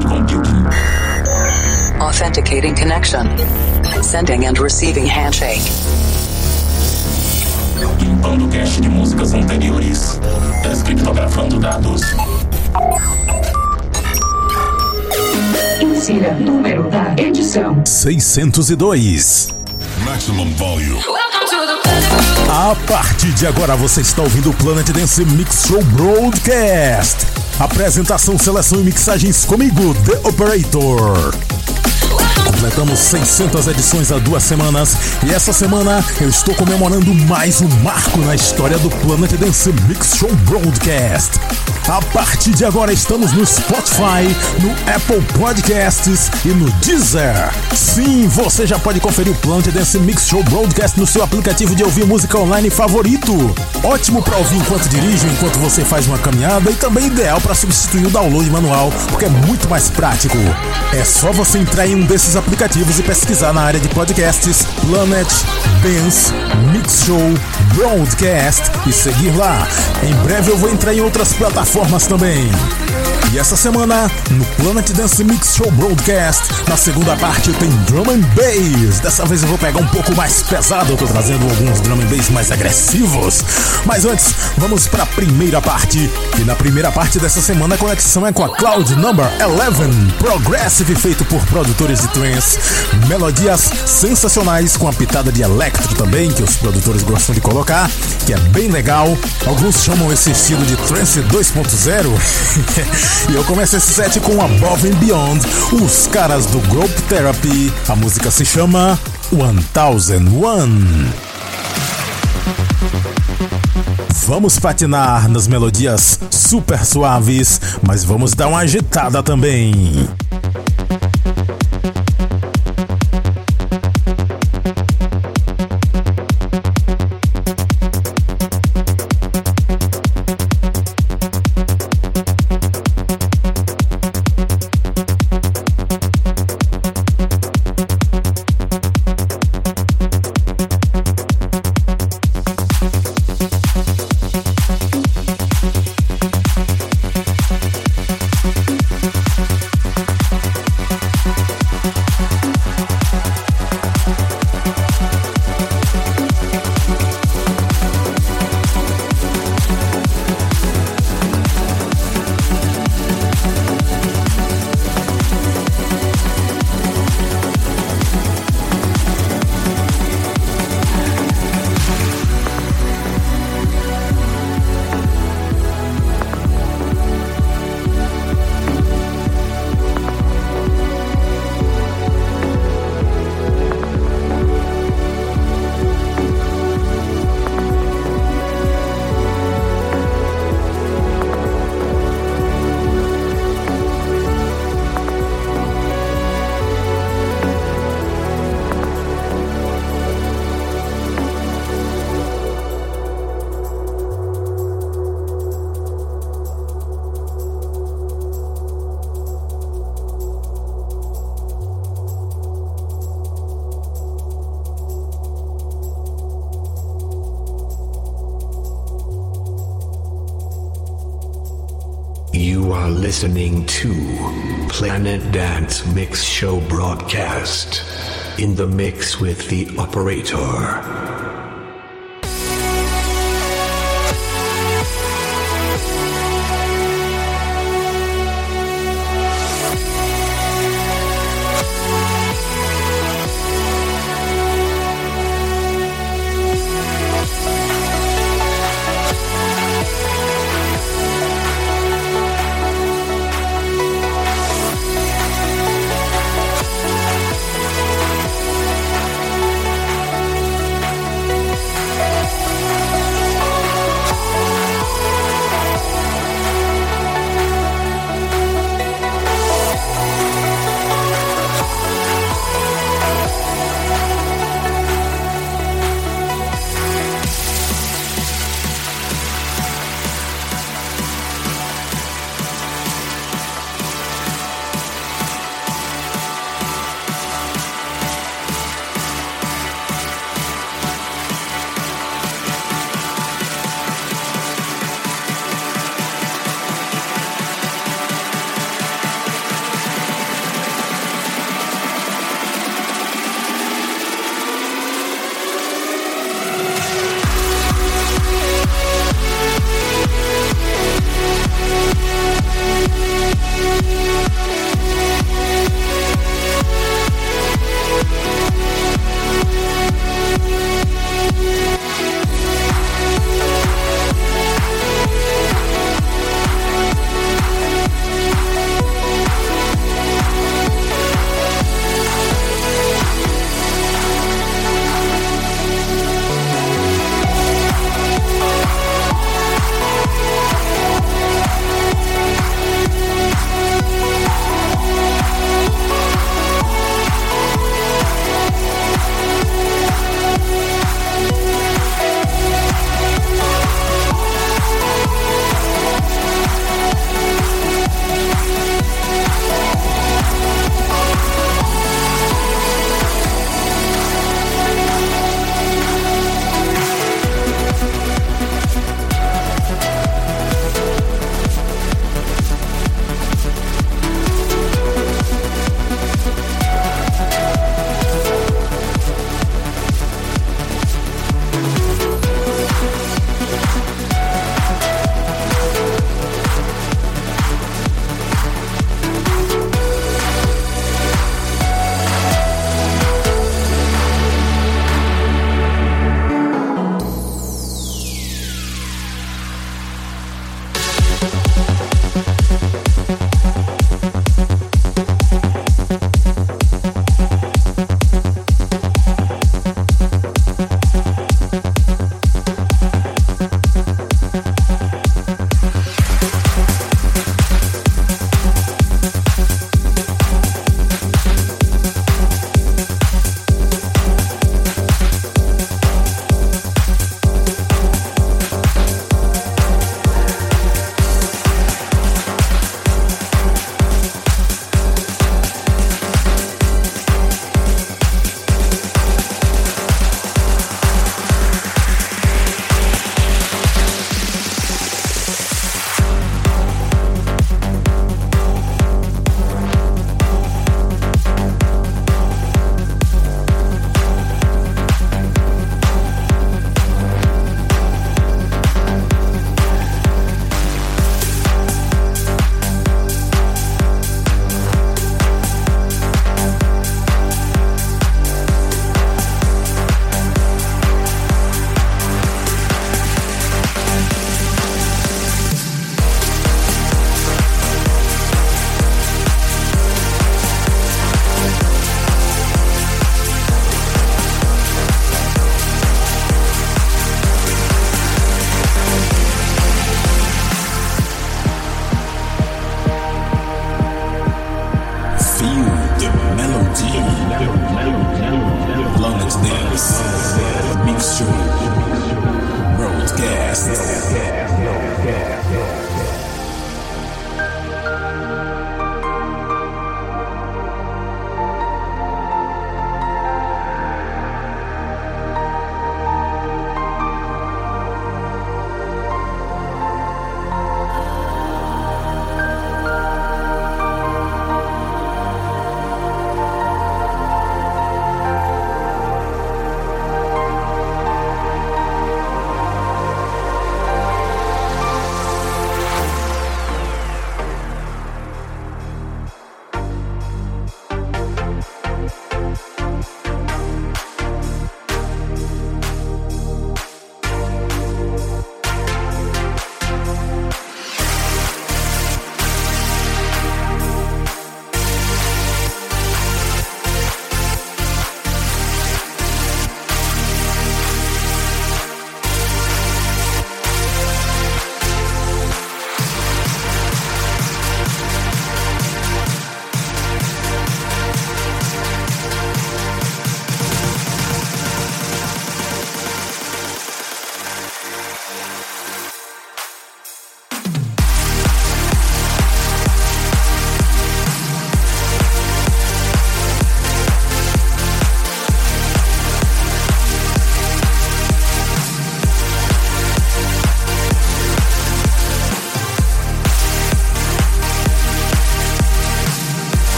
cloud computing. Authenticating connection. Sending and receiving handshake. Limpando cache de músicas anteriores. Descriptografando dados. Insira número da edição 602. Maximum volume. A partir de agora você está ouvindo o Planet Dance Mix Show Broadcast. Apresentação, seleção e mixagens comigo, The Operator. Completamos 600 edições há duas semanas e essa semana eu estou comemorando mais um marco na história do Planet Dance Mix Show Broadcast. A partir de agora estamos no Spotify, no Apple Podcasts e no Deezer. Sim, você já pode conferir o Planet Dance Mix Show Broadcast no seu aplicativo de ouvir música online favorito. Ótimo para ouvir enquanto dirige, enquanto você faz uma caminhada e também ideal para substituir o download manual, porque é muito mais prático. É só você entrar em um desses aplicativos e pesquisar na área de podcasts Planet Dance Mix Show Broadcast e seguir lá. Em breve eu vou entrar em outras plataformas também. E essa semana, no Planet Dance Mix Show Broadcast, na segunda parte tem Drum and Bass. Dessa vez eu vou pegar um pouco mais pesado, eu tô trazendo alguns Drum and Bass mais agressivos. Mas antes, vamos para a primeira parte. E na primeira parte dessa semana a conexão é com a Cloud Number 11, Progressive feito por produtores de trance. Melodias sensacionais com a pitada de electro também, que os produtores gostam de colocar, que é bem legal. Alguns chamam esse estilo de trance 2.0. E eu começo esse set com Above and Beyond, os caras do Group Therapy. A música se chama 1001. Vamos patinar nas melodias super suaves, mas vamos dar uma agitada também. In the mix with the operator.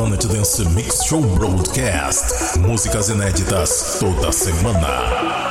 Planet Dance Mix Show Broadcast. Músicas inéditas toda semana.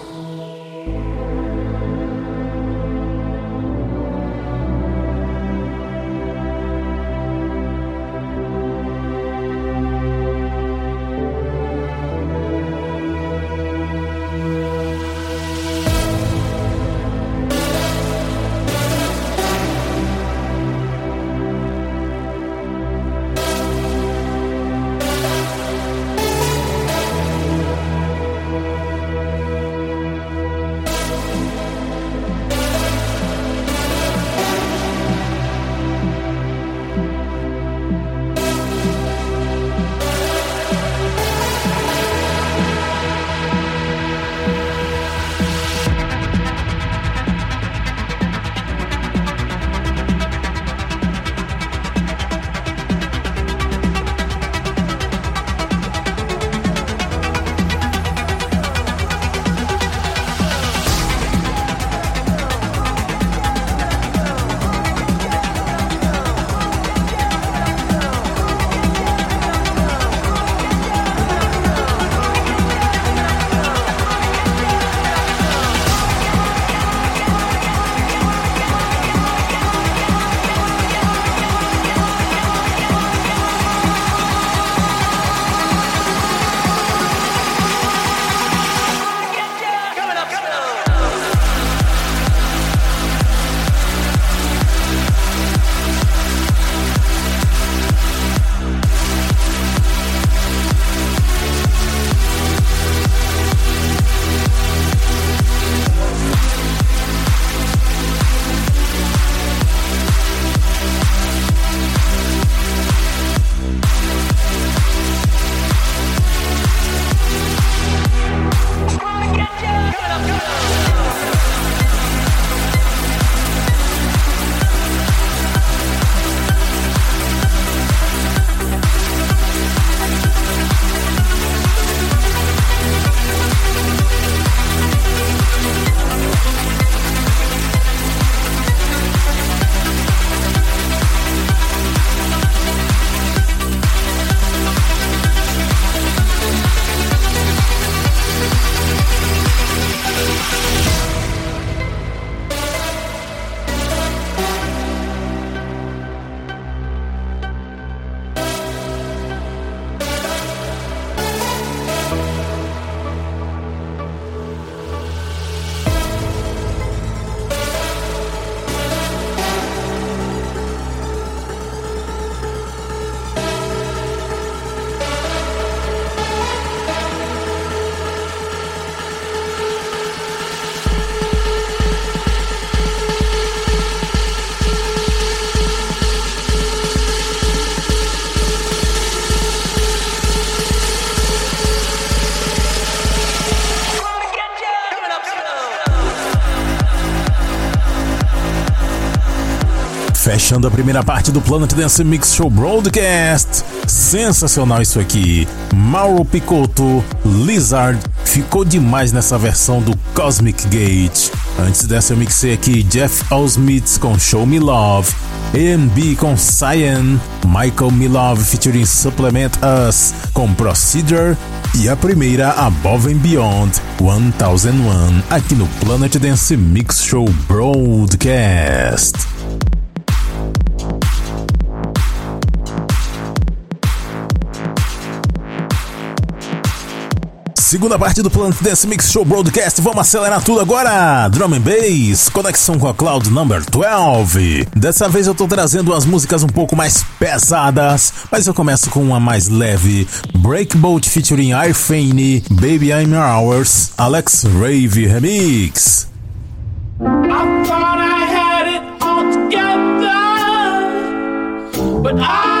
Fechando a primeira parte do Planet Dance Mix Show Broadcast. Sensacional isso aqui. Mauro Picotto, Lizard, ficou demais nessa versão do Cosmic Gate. Antes dessa eu mixei aqui Jeff Osmith com Show Me Love, AMB com Cyan, Michael Milove featuring Supplement Us com Procedure e a primeira Above and Beyond 1001 aqui no Planet Dance Mix Show Broadcast. Segunda parte do Planet Dance Mix Show Broadcast. Vamos acelerar tudo agora. Drum and Bass, conexão com a Cloud Number 12. Dessa vez eu tô trazendo umas músicas um pouco mais pesadas, mas eu começo com uma mais leve. Breakboat featuring Irfane, Baby I'm Ours, Alex Rave Remix. I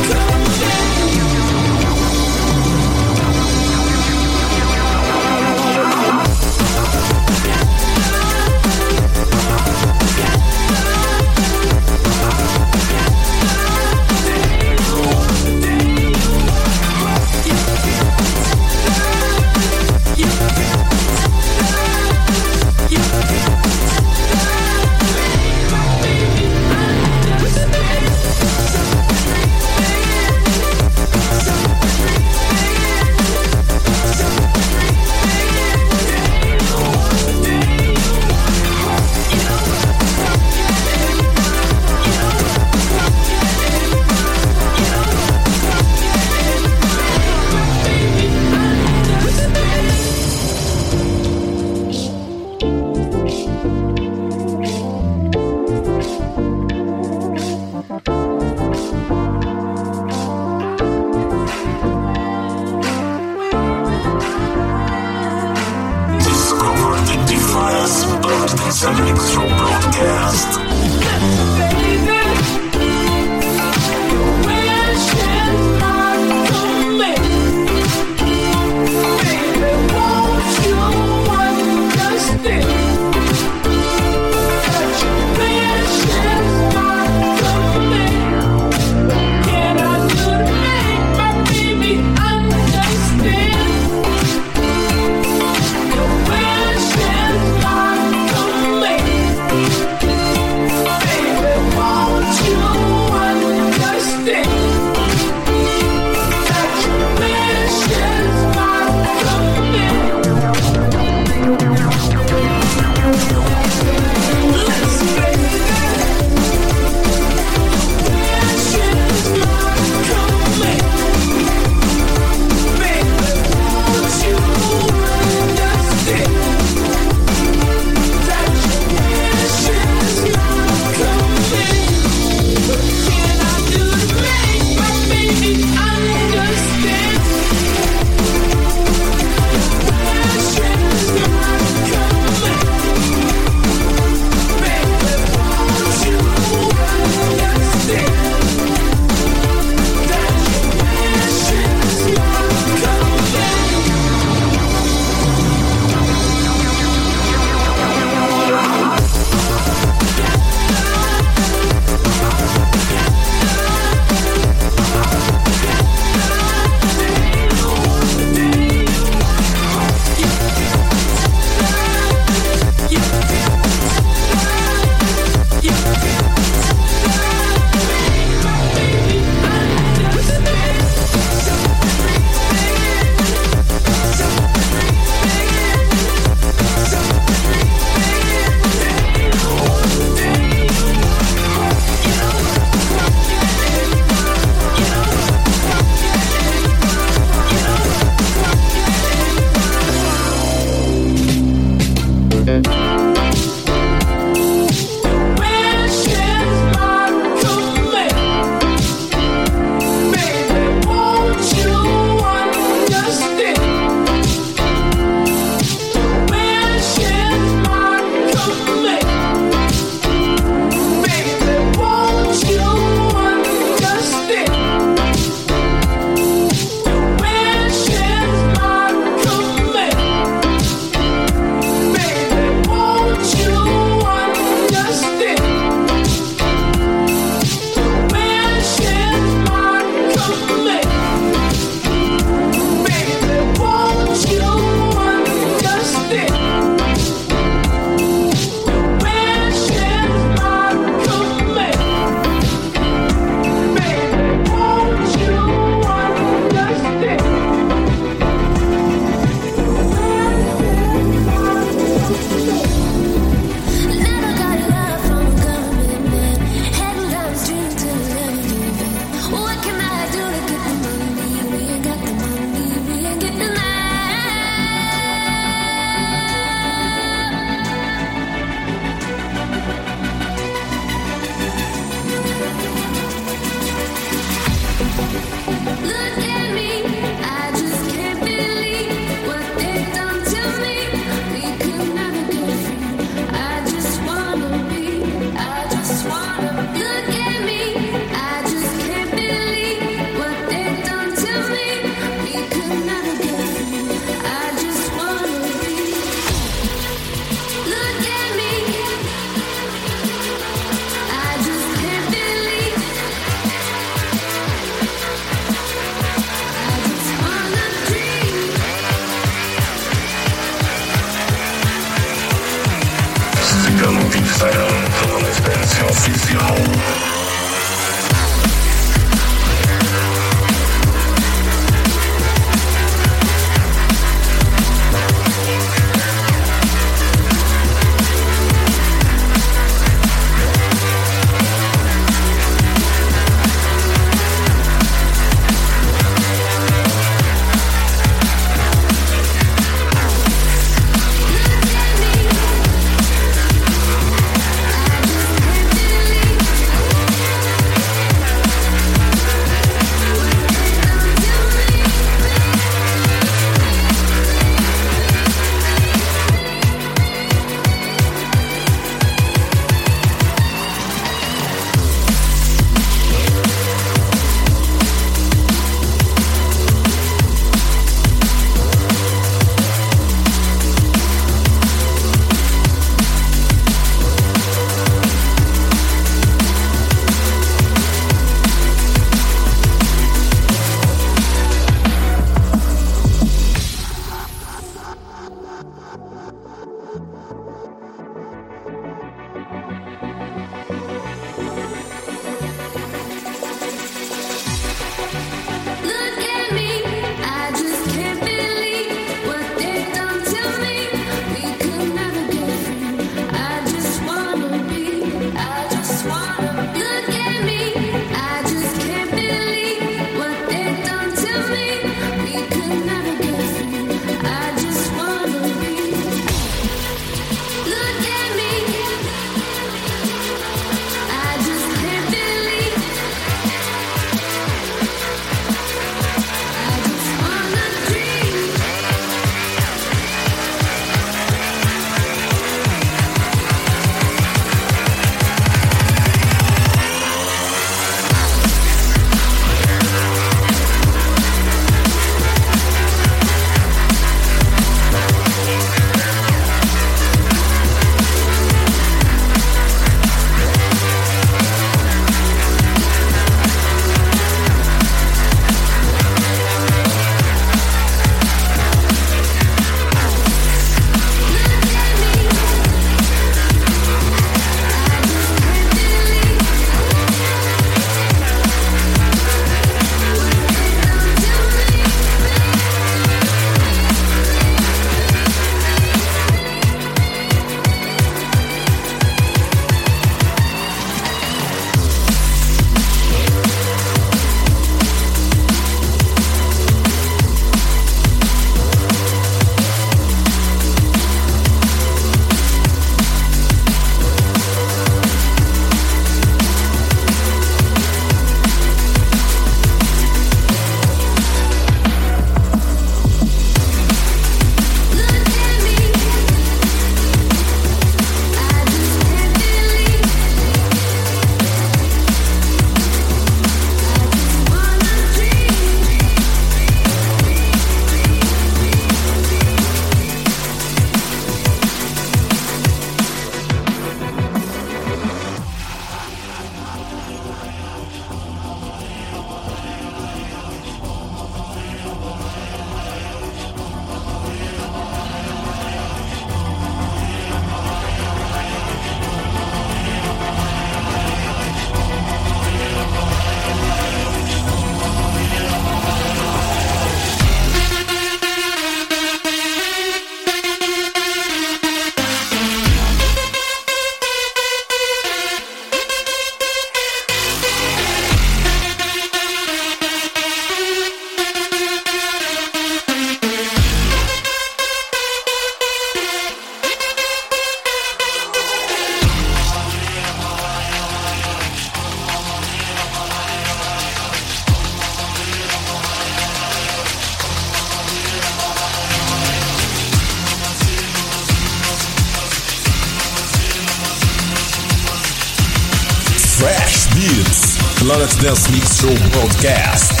Dance Mix Show Broadcast.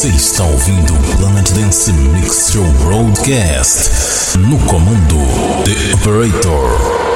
Você está ouvindo o Planet Dance Mix Show Broadcast. No comando, The Operator.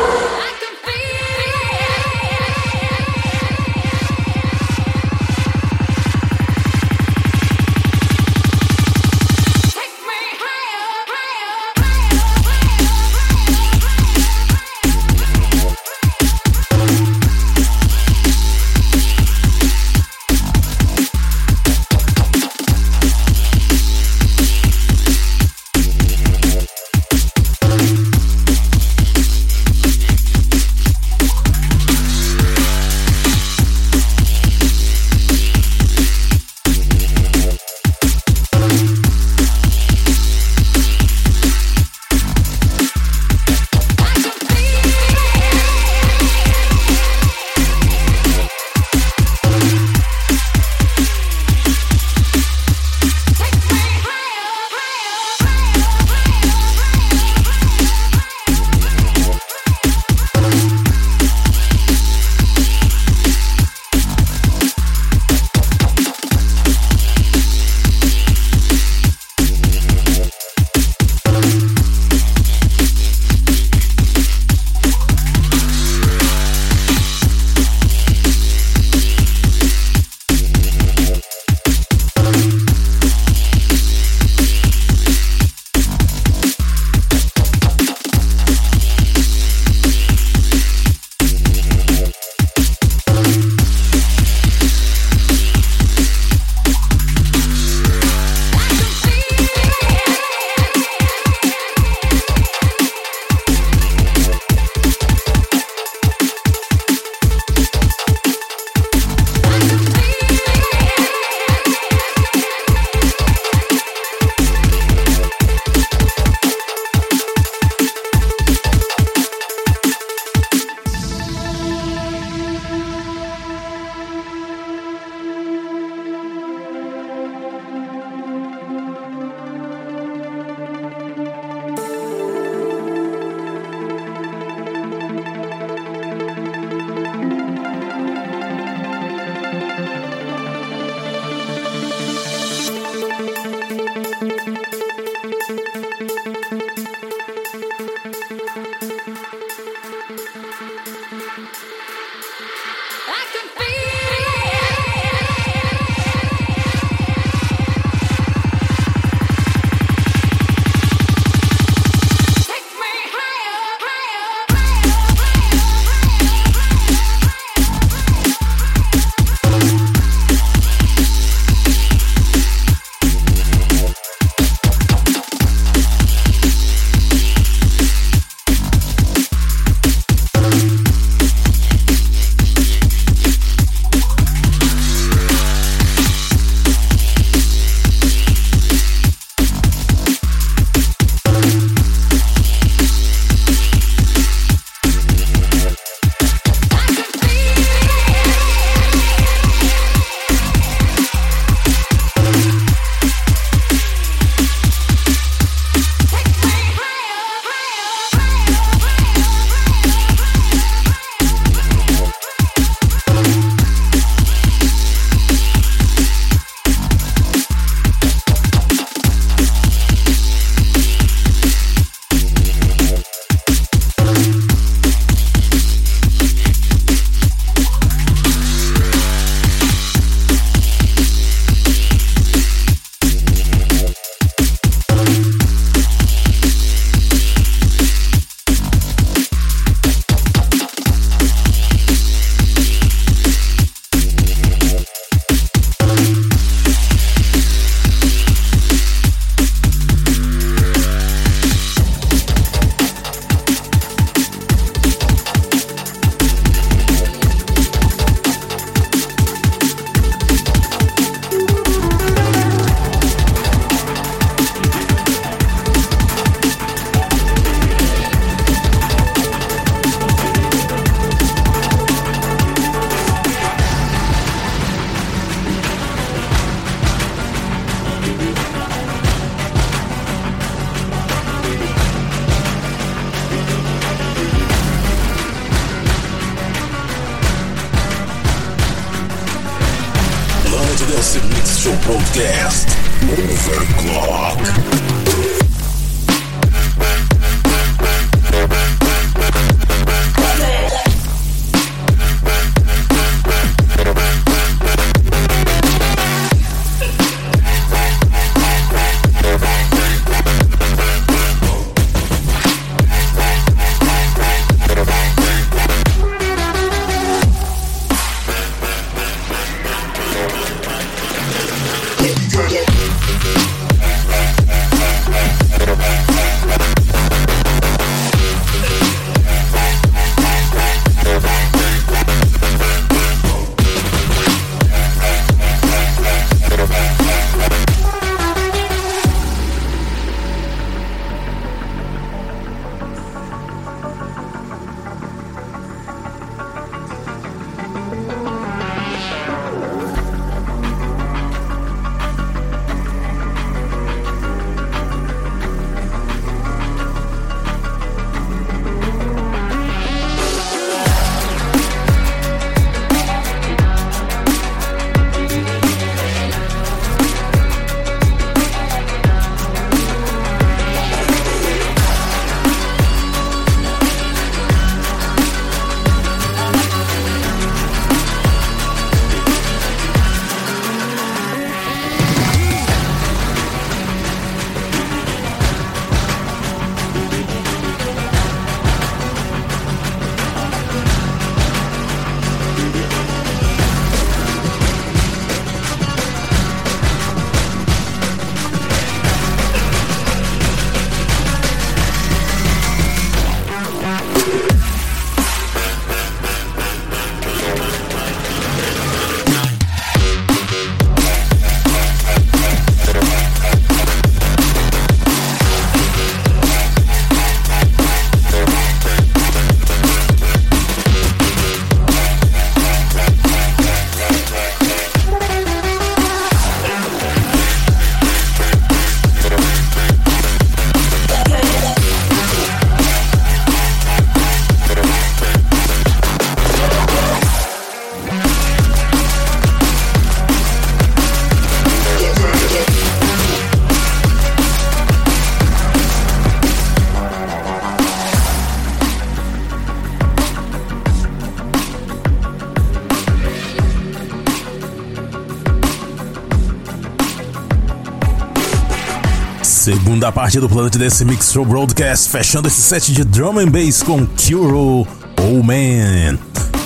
Segunda parte do Planet Dance Mix Show Broadcast, fechando esse set de drum and bass com Kuro Oh Man.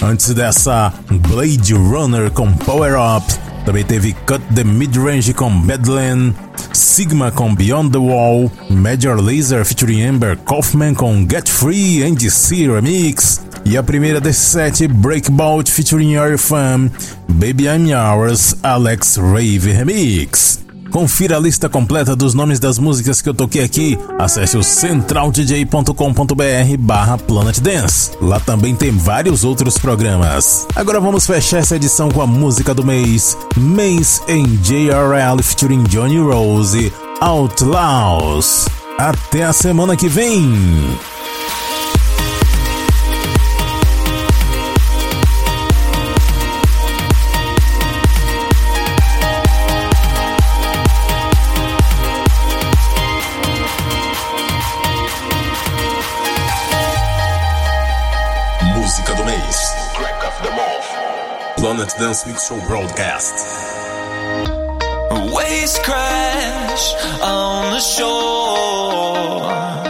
Antes dessa, Blade Runner com Power Up. Também teve Cut the Midrange com Bedlam. Sigma com Beyond the Wall. Major Laser featuring Amber Kaufman com Get Free NDC Remix. E a primeira desse set, Breakbout featuring Your Fam. Baby I'm Yours, Alex Rave Remix. Confira a lista completa dos nomes das músicas que eu toquei aqui. Acesse o centraldj.com.br barra Planet Dance. Lá também tem vários outros programas. Agora vamos fechar essa edição com a música do mês. Mês em JRL featuring Johnny Rose, Outlaws. Até a semana que vem! Planet Dance Mix Show broadcast. Waves crash on the shore.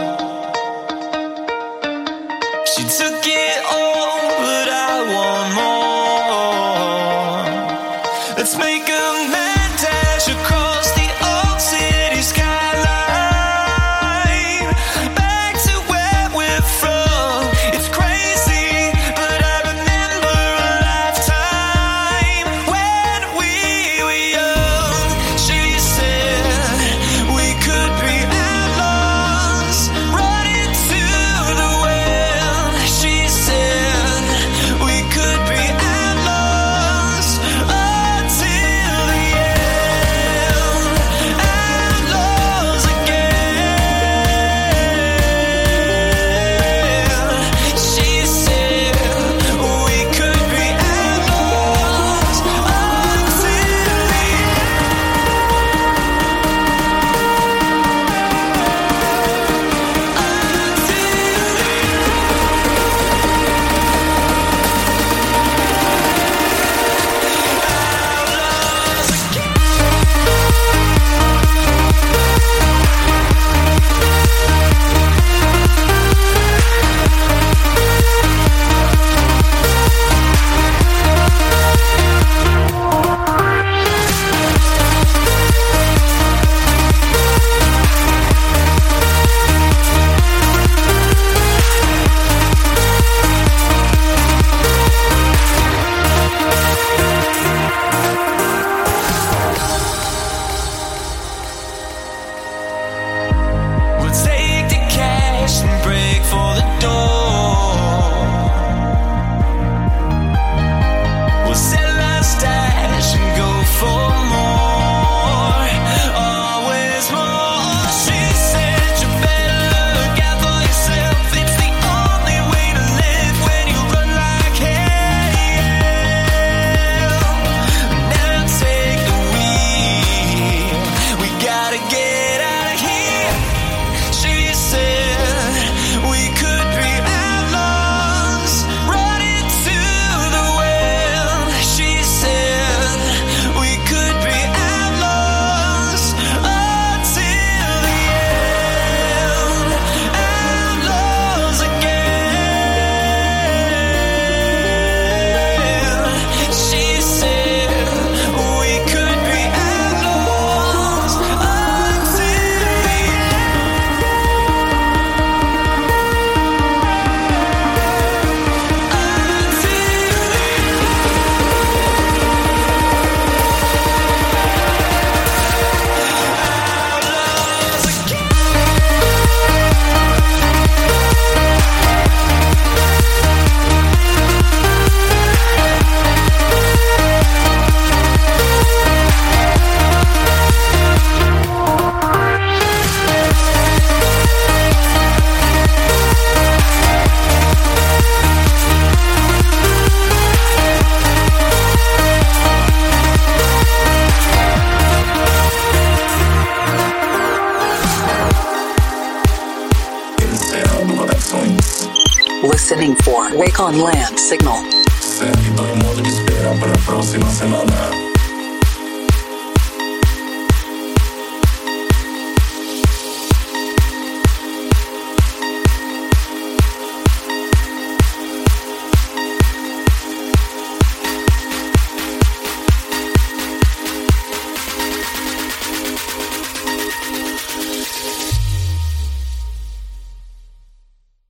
On Land